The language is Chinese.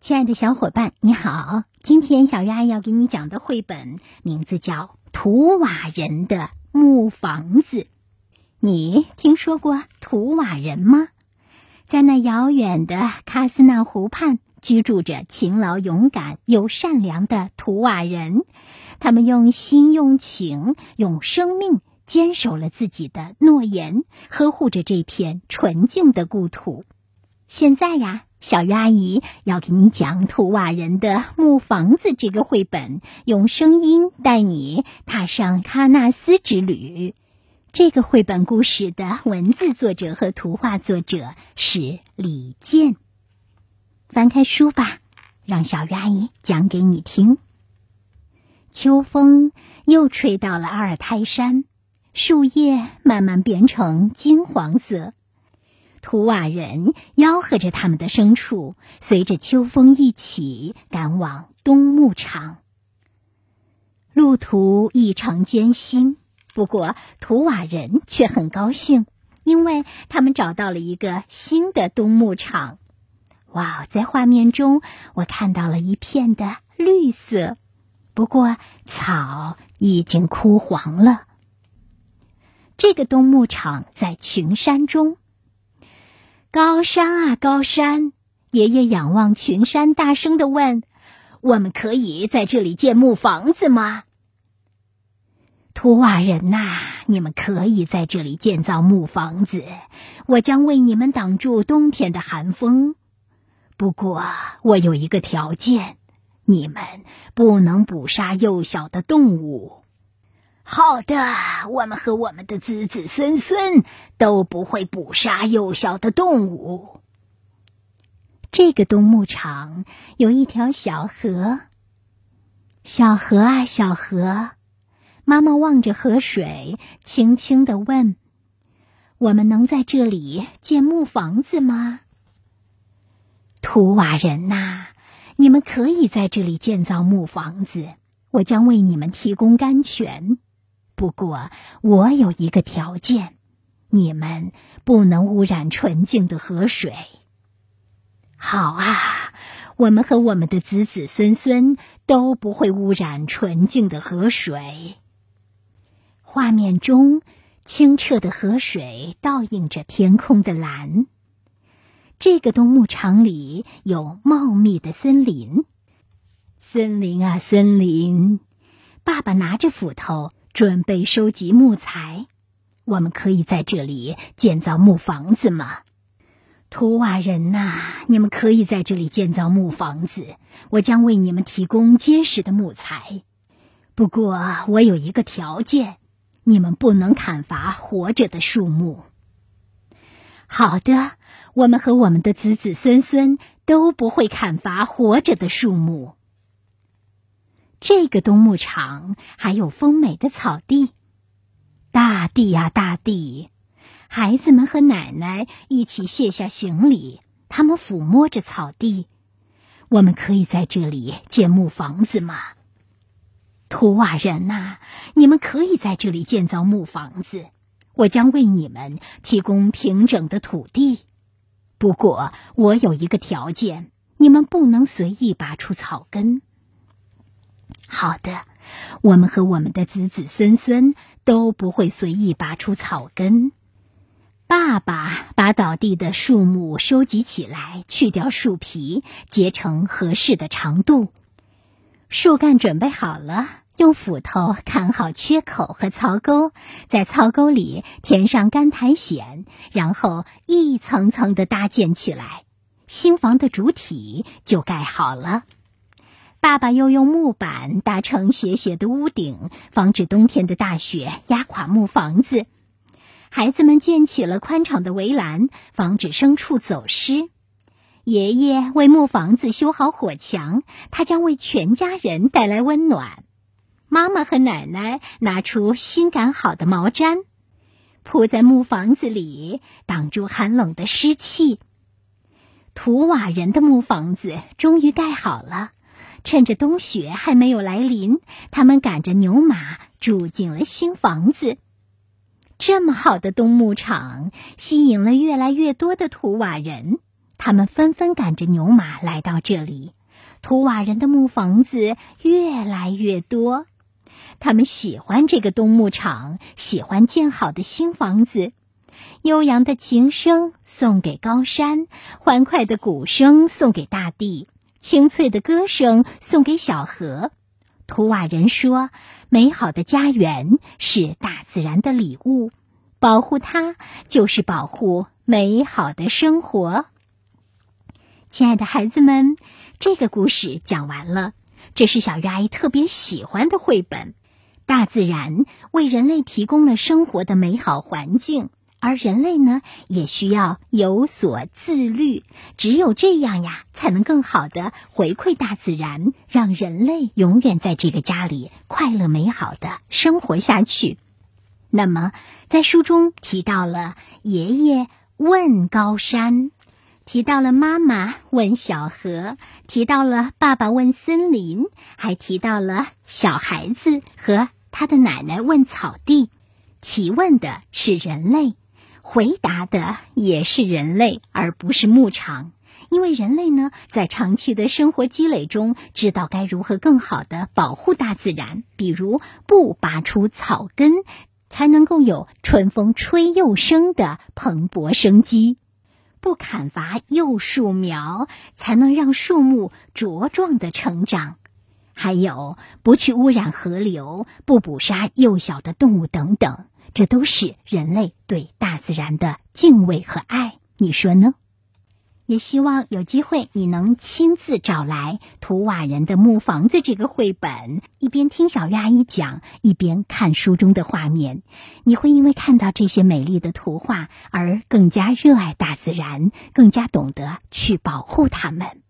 亲爱的小伙伴，你好！今天小鱼阿姨要给你讲的绘本名字叫《图瓦人的木房子》。你听说过图瓦人吗？在那遥远的喀斯纳湖畔，居住着勤劳、勇敢又善良的图瓦人。他们用心、用情、用生命坚守了自己的诺言，呵护着这片纯净的故土。现在呀。小鱼阿姨要给你讲《图瓦人的木房子》这个绘本，用声音带你踏上喀纳斯之旅。这个绘本故事的文字作者和图画作者是李健。翻开书吧，让小鱼阿姨讲给你听。秋风又吹到了阿尔泰山，树叶慢慢变成金黄色。图瓦人吆喝着他们的牲畜，随着秋风一起赶往冬牧场。路途异常艰辛，不过图瓦人却很高兴，因为他们找到了一个新的冬牧场。哇，在画面中我看到了一片的绿色，不过草已经枯黄了。这个冬牧场在群山中。高山啊，高山！爷爷仰望群山，大声的问：“我们可以在这里建木房子吗？”图瓦人呐，你们可以在这里建造木房子，我将为你们挡住冬天的寒风。不过，我有一个条件：你们不能捕杀幼小的动物。好的，我们和我们的子子孙孙都不会捕杀幼小的动物。这个冬牧场有一条小河，小河啊，小河，妈妈望着河水，轻轻的问：“我们能在这里建木房子吗？”图瓦人呐，你们可以在这里建造木房子，我将为你们提供甘泉。不过，我有一个条件：你们不能污染纯净的河水。好啊，我们和我们的子子孙孙都不会污染纯净的河水。画面中，清澈的河水倒映着天空的蓝。这个冬牧场里有茂密的森林，森林啊，森林！爸爸拿着斧头。准备收集木材，我们可以在这里建造木房子吗？图瓦人呐，你们可以在这里建造木房子，我将为你们提供结实的木材。不过，我有一个条件，你们不能砍伐活着的树木。好的，我们和我们的子子孙孙都不会砍伐活着的树木。这个冬牧场还有丰美的草地，大地呀大地！孩子们和奶奶一起卸下行李，他们抚摸着草地。我们可以在这里建木房子吗？图瓦人呐，你们可以在这里建造木房子，我将为你们提供平整的土地。不过，我有一个条件：你们不能随意拔出草根。好的，我们和我们的子子孙孙都不会随意拔出草根。爸爸把倒地的树木收集起来，去掉树皮，结成合适的长度。树干准备好了，用斧头砍好缺口和槽沟，在槽沟里填上干苔藓，然后一层层的搭建起来，新房的主体就盖好了。爸爸又用木板搭成斜斜的屋顶，防止冬天的大雪压垮木房子。孩子们建起了宽敞的围栏，防止牲畜走失。爷爷为木房子修好火墙，他将为全家人带来温暖。妈妈和奶奶拿出新赶好的毛毡，铺在木房子里，挡住寒冷的湿气。图瓦人的木房子终于盖好了。趁着冬雪还没有来临，他们赶着牛马住进了新房子。这么好的冬牧场吸引了越来越多的图瓦人，他们纷纷赶着牛马来到这里。图瓦人的木房子越来越多，他们喜欢这个冬牧场，喜欢建好的新房子。悠扬的琴声送给高山，欢快的鼓声送给大地，清脆的歌声送给小河。图瓦人说：“美好的家园是大自然的礼物，保护它就是保护美好的生活。”亲爱的孩子们，这个故事讲完了。这是小鱼阿姨特别喜欢的绘本。大自然为人类提供了生活的美好环境。而人类呢，也需要有所自律，只有这样呀，才能更好的回馈大自然，让人类永远在这个家里快乐美好的生活下去。那么，在书中提到了爷爷问高山，提到了妈妈问小河，提到了爸爸问森林，还提到了小孩子和他的奶奶问草地。提问的是人类。回答的也是人类，而不是牧场，因为人类呢，在长期的生活积累中，知道该如何更好的保护大自然，比如不拔出草根，才能够有春风吹又生的蓬勃生机；不砍伐幼树苗，才能让树木茁壮的成长；还有不去污染河流，不捕杀幼小的动物等等。这都是人类对大自然的敬畏和爱，你说呢？也希望有机会你能亲自找来《图瓦人的木房子》这个绘本，一边听小鱼阿姨讲，一边看书中的画面，你会因为看到这些美丽的图画而更加热爱大自然，更加懂得去保护它们。